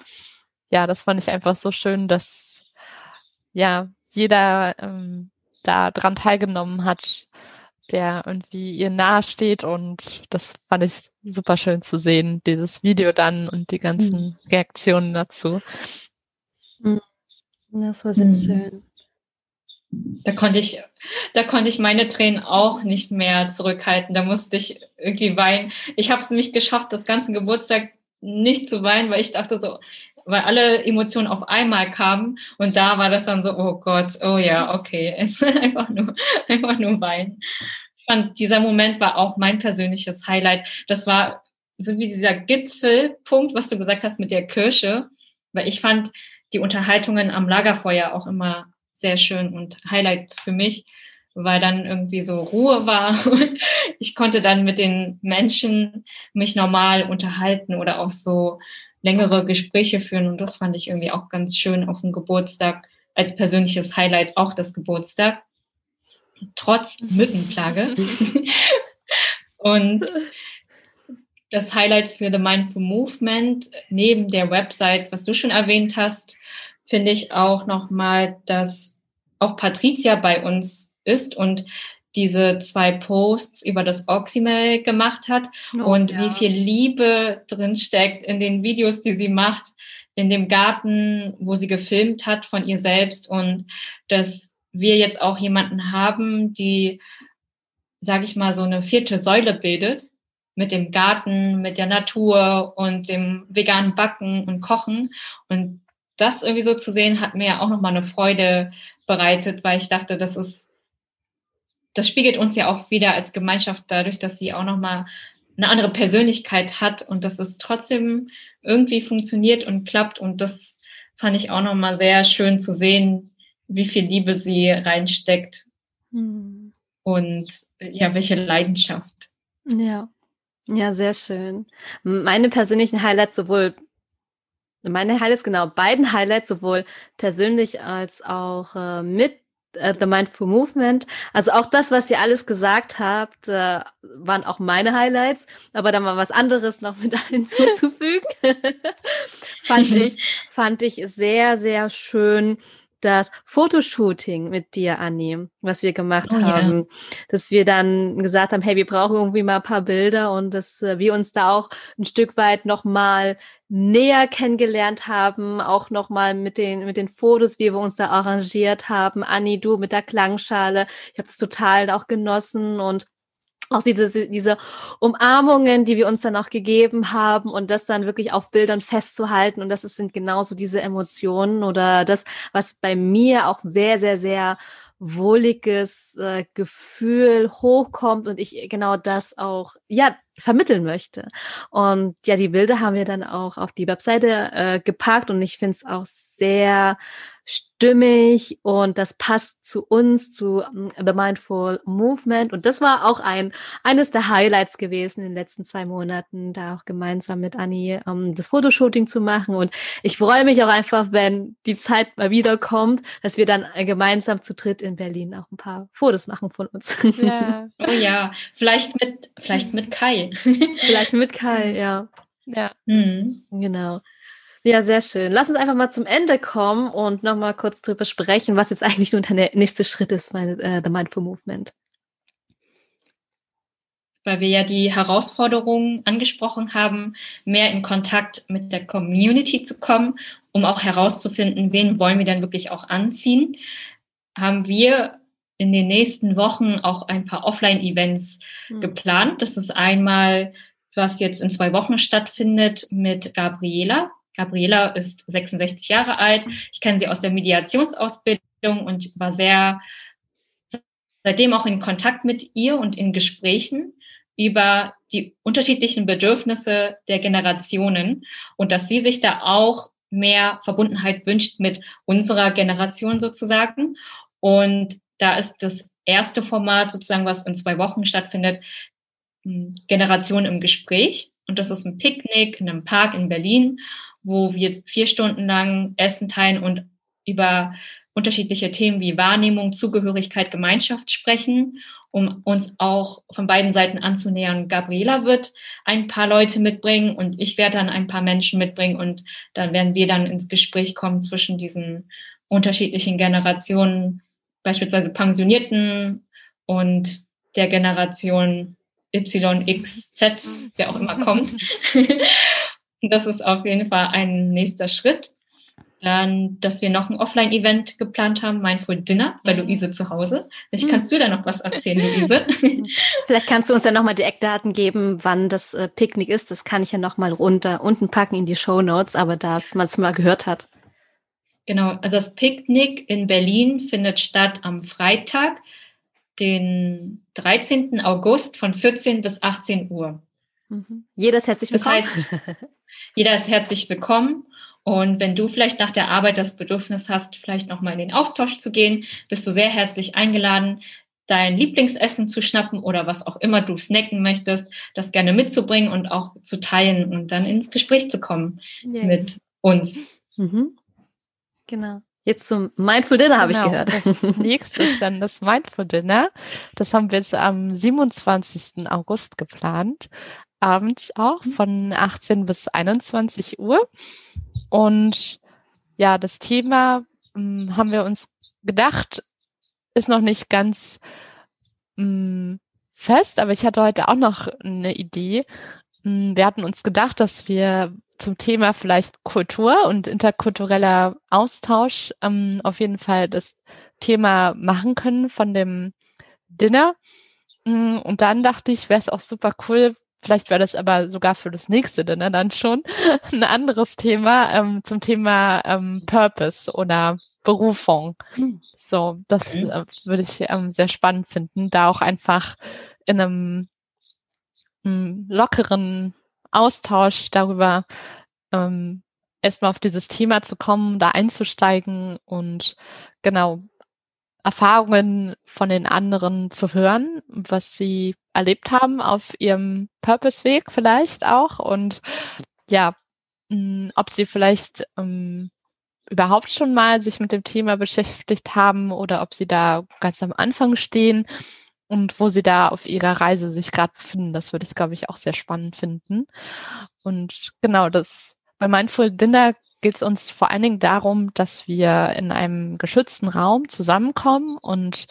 ja, das fand ich einfach so schön, dass ja jeder ähm, da dran teilgenommen hat, der irgendwie ihr nahe steht. Und das fand ich super schön zu sehen, dieses Video dann und die ganzen mhm. Reaktionen dazu. Mhm. Das war sehr mhm. schön. Da konnte ich, da konnte ich meine Tränen auch nicht mehr zurückhalten. Da musste ich irgendwie weinen. Ich habe es nicht geschafft, das ganze Geburtstag nicht zu weinen, weil ich dachte so, weil alle Emotionen auf einmal kamen und da war das dann so, oh Gott, oh ja, okay, einfach nur, einfach nur weinen. Ich fand, dieser Moment war auch mein persönliches Highlight. Das war so wie dieser Gipfelpunkt, was du gesagt hast mit der Kirche, weil ich fand die Unterhaltungen am Lagerfeuer auch immer sehr schön und Highlights für mich, weil dann irgendwie so Ruhe war. Und ich konnte dann mit den Menschen mich normal unterhalten oder auch so längere Gespräche führen. Und das fand ich irgendwie auch ganz schön auf dem Geburtstag als persönliches Highlight auch das Geburtstag. Trotz Mückenplage. Und das Highlight für The Mindful Movement neben der Website, was du schon erwähnt hast, finde ich auch nochmal, dass auch Patricia bei uns ist und diese zwei Posts über das Oxymail gemacht hat oh, und ja. wie viel Liebe drin steckt in den Videos, die sie macht, in dem Garten, wo sie gefilmt hat von ihr selbst und dass wir jetzt auch jemanden haben, die, sage ich mal, so eine vierte Säule bildet mit dem Garten, mit der Natur und dem veganen Backen und Kochen und das irgendwie so zu sehen, hat mir ja auch nochmal eine Freude bereitet, weil ich dachte, das ist, das spiegelt uns ja auch wieder als Gemeinschaft dadurch, dass sie auch nochmal eine andere Persönlichkeit hat und dass es trotzdem irgendwie funktioniert und klappt. Und das fand ich auch nochmal sehr schön zu sehen, wie viel Liebe sie reinsteckt mhm. und ja, welche Leidenschaft. Ja. Ja, sehr schön. Meine persönlichen Highlights sowohl meine Highlights, genau, beiden Highlights, sowohl persönlich als auch äh, mit äh, The Mindful Movement. Also auch das, was ihr alles gesagt habt, äh, waren auch meine Highlights, aber dann mal was anderes noch mit hinzuzufügen. fand ich, fand ich sehr, sehr schön das Fotoshooting mit dir, Anni, was wir gemacht oh, haben, ja. dass wir dann gesagt haben, hey, wir brauchen irgendwie mal ein paar Bilder und dass äh, wir uns da auch ein Stück weit noch mal näher kennengelernt haben, auch noch mal mit den mit den Fotos, wie wir uns da arrangiert haben. Anni, du mit der Klangschale, ich habe es total auch genossen und auch diese, diese Umarmungen, die wir uns dann auch gegeben haben und das dann wirklich auf Bildern festzuhalten und das sind genauso diese Emotionen oder das, was bei mir auch sehr, sehr, sehr wohliges äh, Gefühl hochkommt und ich genau das auch, ja, vermitteln möchte. Und ja, die Bilder haben wir dann auch auf die Webseite äh, gepackt und ich finde es auch sehr stimmig und das passt zu uns, zu mm, The Mindful Movement. Und das war auch ein, eines der Highlights gewesen in den letzten zwei Monaten, da auch gemeinsam mit Anni um, das Fotoshooting zu machen. Und ich freue mich auch einfach, wenn die Zeit mal wieder kommt, dass wir dann gemeinsam zu dritt in Berlin auch ein paar Fotos machen von uns. Ja, oh ja, vielleicht mit, vielleicht mit Kai. vielleicht mit Kai, ja. Ja. Mhm. Genau. Ja, sehr schön. Lass uns einfach mal zum Ende kommen und nochmal kurz drüber sprechen, was jetzt eigentlich nun der nächste Schritt ist bei uh, The Mindful Movement. Weil wir ja die Herausforderungen angesprochen haben, mehr in Kontakt mit der Community zu kommen, um auch herauszufinden, wen wollen wir dann wirklich auch anziehen, haben wir in den nächsten Wochen auch ein paar Offline-Events mhm. geplant. Das ist einmal, was jetzt in zwei Wochen stattfindet mit Gabriela. Gabriela ist 66 Jahre alt. Ich kenne sie aus der Mediationsausbildung und war sehr seitdem auch in Kontakt mit ihr und in Gesprächen über die unterschiedlichen Bedürfnisse der Generationen und dass sie sich da auch mehr Verbundenheit wünscht mit unserer Generation sozusagen. Und da ist das erste Format sozusagen, was in zwei Wochen stattfindet, hm, Generation im Gespräch. Und das ist ein Picknick in einem Park in Berlin wo wir vier Stunden lang Essen teilen und über unterschiedliche Themen wie Wahrnehmung, Zugehörigkeit, Gemeinschaft sprechen, um uns auch von beiden Seiten anzunähern. Gabriela wird ein paar Leute mitbringen und ich werde dann ein paar Menschen mitbringen und dann werden wir dann ins Gespräch kommen zwischen diesen unterschiedlichen Generationen, beispielsweise Pensionierten und der Generation Y, X, Z, wer auch immer kommt. Das ist auf jeden Fall ein nächster Schritt. Dann, dass wir noch ein Offline-Event geplant haben, Mindful Dinner bei mhm. Luise zu Hause. Vielleicht kannst du da noch was erzählen, Luise. Vielleicht kannst du uns ja nochmal die Eckdaten geben, wann das äh, Picknick ist. Das kann ich ja nochmal runter unten packen in die Show Notes, aber da man es mal gehört hat. Genau, also das Picknick in Berlin findet statt am Freitag, den 13. August von 14 bis 18 Uhr. Mhm. Jeder ist herzlich willkommen. Das heißt, jeder ist herzlich willkommen. Und wenn du vielleicht nach der Arbeit das Bedürfnis hast, vielleicht nochmal in den Austausch zu gehen, bist du sehr herzlich eingeladen, dein Lieblingsessen zu schnappen oder was auch immer du snacken möchtest, das gerne mitzubringen und auch zu teilen und dann ins Gespräch zu kommen yeah. mit uns. Mhm. Genau. Jetzt zum Mindful Dinner habe genau, ich gehört. Das nächste ist dann das Mindful Dinner. Das haben wir jetzt am 27. August geplant abends auch mhm. von 18 bis 21 Uhr. Und ja, das Thema ähm, haben wir uns gedacht, ist noch nicht ganz ähm, fest, aber ich hatte heute auch noch eine Idee. Ähm, wir hatten uns gedacht, dass wir zum Thema vielleicht Kultur und interkultureller Austausch ähm, auf jeden Fall das Thema machen können von dem Dinner. Und dann dachte ich, wäre es auch super cool, Vielleicht wäre das aber sogar für das nächste ne, dann schon ein anderes Thema ähm, zum Thema ähm, Purpose oder Berufung. So, das okay. äh, würde ich ähm, sehr spannend finden, da auch einfach in einem, einem hm, lockeren Austausch darüber ähm, erstmal auf dieses Thema zu kommen, da einzusteigen und genau Erfahrungen von den anderen zu hören, was sie erlebt haben auf ihrem Purpose-Weg vielleicht auch und ja, hm, ob sie vielleicht ähm, überhaupt schon mal sich mit dem Thema beschäftigt haben oder ob sie da ganz am Anfang stehen und wo sie da auf ihrer Reise sich gerade befinden. Das würde ich, glaube ich, auch sehr spannend finden. Und genau, das bei Mindful Dinner geht es uns vor allen Dingen darum, dass wir in einem geschützten Raum zusammenkommen und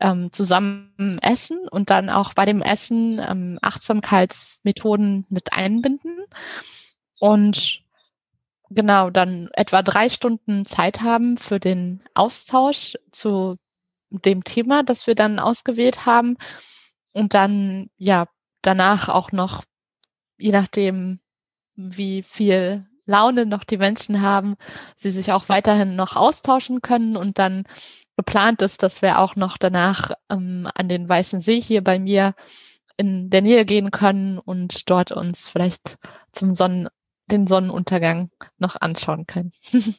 ähm, zusammen essen und dann auch bei dem Essen ähm, Achtsamkeitsmethoden mit einbinden. Und genau dann etwa drei Stunden Zeit haben für den Austausch zu dem Thema, das wir dann ausgewählt haben. Und dann ja danach auch noch je nachdem wie viel Laune noch die Menschen haben, sie sich auch weiterhin noch austauschen können und dann geplant ist, dass wir auch noch danach ähm, an den Weißen See hier bei mir in der Nähe gehen können und dort uns vielleicht zum Sonnen, den Sonnenuntergang noch anschauen können.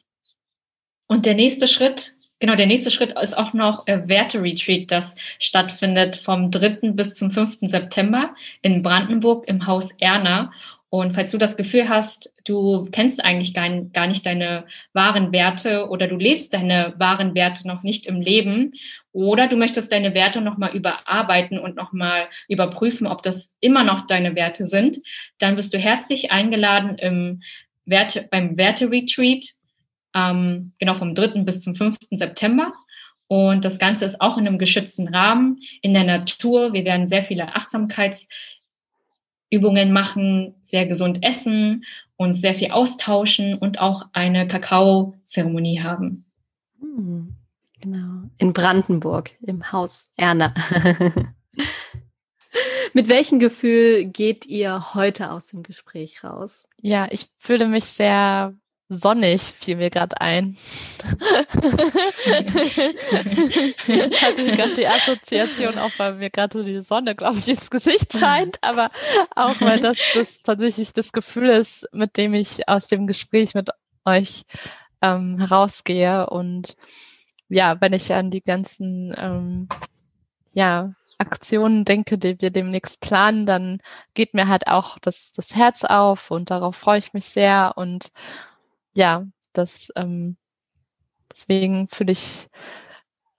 und der nächste Schritt, genau, der nächste Schritt ist auch noch äh, Werte-Retreat, das stattfindet vom 3. bis zum 5. September in Brandenburg im Haus Erna. Und falls du das Gefühl hast, du kennst eigentlich gar, nicht deine wahren Werte oder du lebst deine wahren Werte noch nicht im Leben oder du möchtest deine Werte nochmal überarbeiten und nochmal überprüfen, ob das immer noch deine Werte sind, dann bist du herzlich eingeladen, im Werte, beim Werte-Retreat, ähm, genau vom 3. bis zum 5. September. Und das Ganze ist auch in einem geschützten Rahmen, in der Natur. Wir werden sehr viele Achtsamkeitsübungen machen, sehr gesund essen, uns sehr viel austauschen und auch eine Kakao-Zeremonie haben. Hm, genau. In Brandenburg, im Haus Erna. Mit welchem Gefühl geht ihr heute aus dem Gespräch raus? Ja, ich fühle mich sehr sonnig, fiel mir gerade ein. Hatte ich gerade die Assoziation, auch weil mir gerade die Sonne, glaube ich, ins Gesicht scheint, aber auch weil das, das tatsächlich das Gefühl ist, mit dem ich aus dem Gespräch mit euch ähm, herausgehe. Und ja, wenn ich an die ganzen ähm, ja, Aktionen denke, die wir demnächst planen, dann geht mir halt auch das, das Herz auf und darauf freue ich mich sehr. Und ja, das ähm, deswegen fühle ich,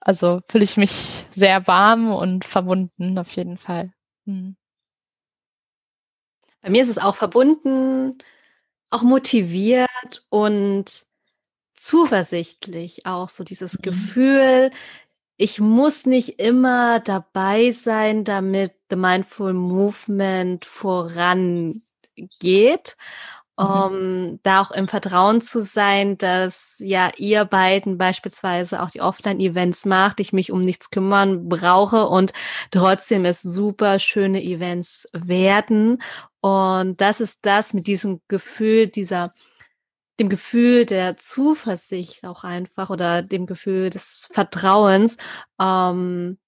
also fühle ich mich sehr warm und verbunden auf jeden Fall. Mhm. Bei mir ist es auch verbunden, auch motiviert und zuversichtlich auch so dieses mhm. Gefühl, ich muss nicht immer dabei sein, damit The Mindful Movement vorangeht. Mhm. Um da auch im Vertrauen zu sein, dass ja ihr beiden beispielsweise auch die Offline-Events macht, ich mich um nichts kümmern brauche und trotzdem es super schöne Events werden. Und das ist das mit diesem Gefühl dieser dem Gefühl der Zuversicht auch einfach oder dem Gefühl des Vertrauens ähm,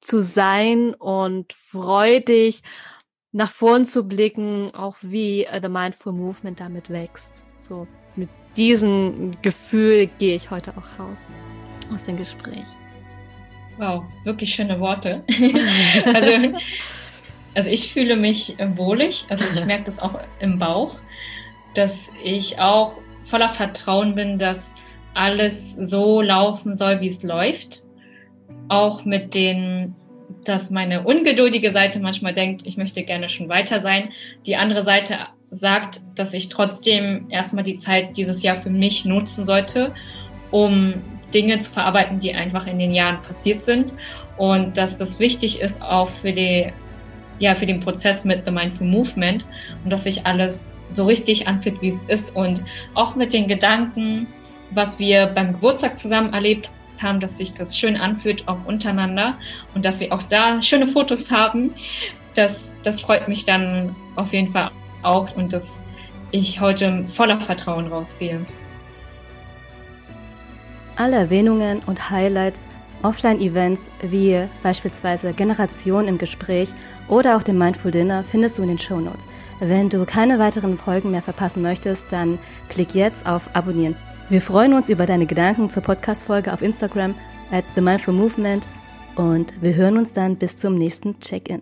zu sein und freudig nach vorn zu blicken, auch wie uh, The Mindful Movement damit wächst. So mit diesem Gefühl gehe ich heute auch raus aus dem Gespräch. Wow, wirklich schöne Worte. also, also ich fühle mich wohlig, also ich merke das auch im Bauch, dass ich auch voller Vertrauen bin, dass alles so laufen soll, wie es läuft. Auch mit den, dass meine ungeduldige Seite manchmal denkt, ich möchte gerne schon weiter sein. Die andere Seite sagt, dass ich trotzdem erstmal die Zeit dieses Jahr für mich nutzen sollte, um Dinge zu verarbeiten, die einfach in den Jahren passiert sind. Und dass das wichtig ist auch für die ja, für den Prozess mit The Mindful Movement und dass sich alles so richtig anfühlt, wie es ist und auch mit den Gedanken, was wir beim Geburtstag zusammen erlebt haben, dass sich das schön anfühlt, auch untereinander und dass wir auch da schöne Fotos haben. Das, das freut mich dann auf jeden Fall auch und dass ich heute voller Vertrauen rausgehe. Alle Erwähnungen und Highlights Offline-Events wie beispielsweise Generation im Gespräch oder auch dem Mindful Dinner findest du in den Show Notes. Wenn du keine weiteren Folgen mehr verpassen möchtest, dann klick jetzt auf Abonnieren. Wir freuen uns über deine Gedanken zur Podcast-Folge auf Instagram at The Mindful Movement und wir hören uns dann bis zum nächsten Check-in.